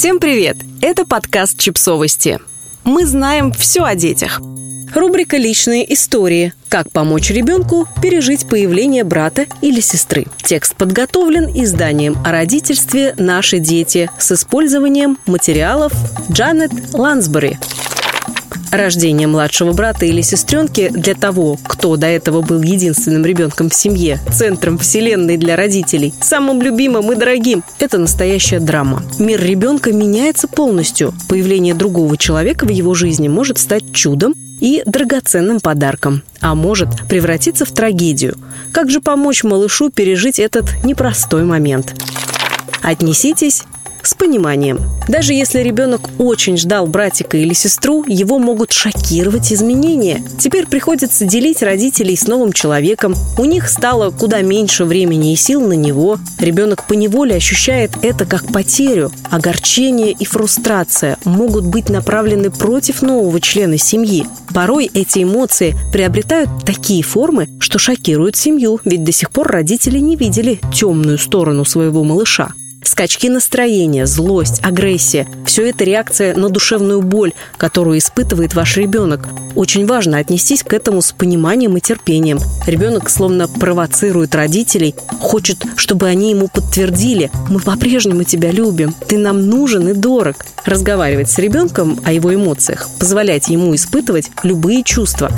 Всем привет! Это подкаст «Чипсовости». Мы знаем все о детях. Рубрика «Личные истории». Как помочь ребенку пережить появление брата или сестры. Текст подготовлен изданием о родительстве «Наши дети» с использованием материалов Джанет Лансбери. Рождение младшего брата или сестренки для того, кто до этого был единственным ребенком в семье, центром вселенной для родителей, самым любимым и дорогим, это настоящая драма. Мир ребенка меняется полностью. Появление другого человека в его жизни может стать чудом и драгоценным подарком, а может превратиться в трагедию. Как же помочь малышу пережить этот непростой момент? Отнеситесь с пониманием. Даже если ребенок очень ждал братика или сестру, его могут шокировать изменения. Теперь приходится делить родителей с новым человеком. У них стало куда меньше времени и сил на него. Ребенок поневоле ощущает это как потерю. Огорчение и фрустрация могут быть направлены против нового члена семьи. Порой эти эмоции приобретают такие формы, что шокируют семью, ведь до сих пор родители не видели темную сторону своего малыша. Скачки настроения, злость, агрессия – все это реакция на душевную боль, которую испытывает ваш ребенок. Очень важно отнестись к этому с пониманием и терпением. Ребенок словно провоцирует родителей, хочет, чтобы они ему подтвердили «Мы по-прежнему тебя любим, ты нам нужен и дорог». Разговаривать с ребенком о его эмоциях, позволять ему испытывать любые чувства.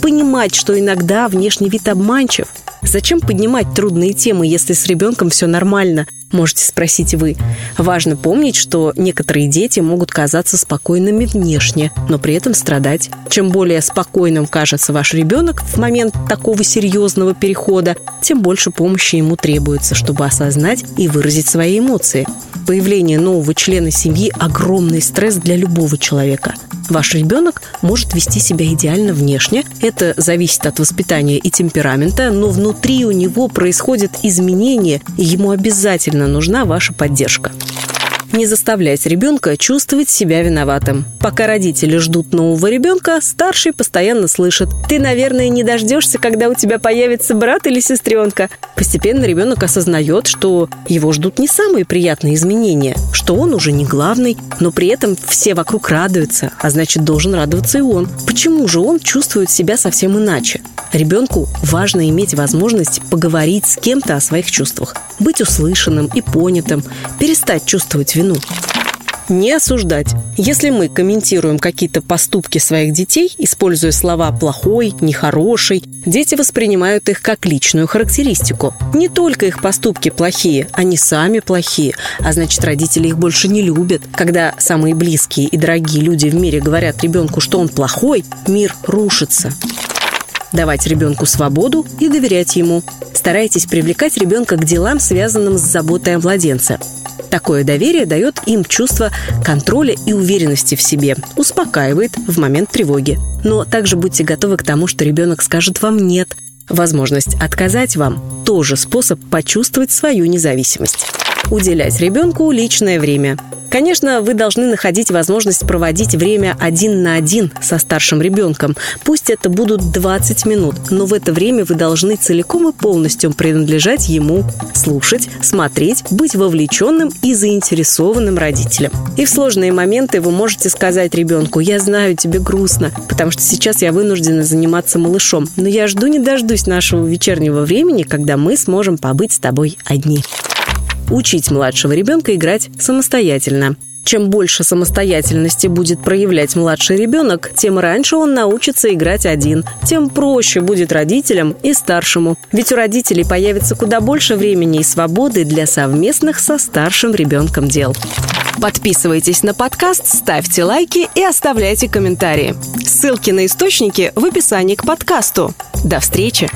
Понимать, что иногда внешний вид обманчив – Зачем поднимать трудные темы, если с ребенком все нормально? Можете спросить вы. Важно помнить, что некоторые дети могут казаться спокойными внешне, но при этом страдать. Чем более спокойным кажется ваш ребенок в момент такого серьезного перехода, тем больше помощи ему требуется, чтобы осознать и выразить свои эмоции. Появление нового члена семьи – огромный стресс для любого человека. Ваш ребенок может вести себя идеально внешне. Это зависит от воспитания и темперамента, но внутри у него происходят изменения, ему обязательно нужна ваша поддержка не заставлять ребенка чувствовать себя виноватым. Пока родители ждут нового ребенка, старший постоянно слышит «Ты, наверное, не дождешься, когда у тебя появится брат или сестренка». Постепенно ребенок осознает, что его ждут не самые приятные изменения, что он уже не главный, но при этом все вокруг радуются, а значит, должен радоваться и он. Почему же он чувствует себя совсем иначе? Ребенку важно иметь возможность поговорить с кем-то о своих чувствах, быть услышанным и понятым, перестать чувствовать вину. Не осуждать. Если мы комментируем какие-то поступки своих детей, используя слова «плохой», «нехороший», дети воспринимают их как личную характеристику. Не только их поступки плохие, они сами плохие, а значит, родители их больше не любят. Когда самые близкие и дорогие люди в мире говорят ребенку, что он плохой, мир рушится давать ребенку свободу и доверять ему. Старайтесь привлекать ребенка к делам, связанным с заботой о младенце. Такое доверие дает им чувство контроля и уверенности в себе, успокаивает в момент тревоги. Но также будьте готовы к тому, что ребенок скажет вам «нет». Возможность отказать вам – тоже способ почувствовать свою независимость. Уделять ребенку личное время. Конечно, вы должны находить возможность проводить время один на один со старшим ребенком. Пусть это будут 20 минут, но в это время вы должны целиком и полностью принадлежать ему, слушать, смотреть, быть вовлеченным и заинтересованным родителем. И в сложные моменты вы можете сказать ребенку «Я знаю, тебе грустно, потому что сейчас я вынуждена заниматься малышом, но я жду не дождусь нашего вечернего времени, когда мы сможем побыть с тобой одни» учить младшего ребенка играть самостоятельно. Чем больше самостоятельности будет проявлять младший ребенок, тем раньше он научится играть один, тем проще будет родителям и старшему. Ведь у родителей появится куда больше времени и свободы для совместных со старшим ребенком дел. Подписывайтесь на подкаст, ставьте лайки и оставляйте комментарии. Ссылки на источники в описании к подкасту. До встречи!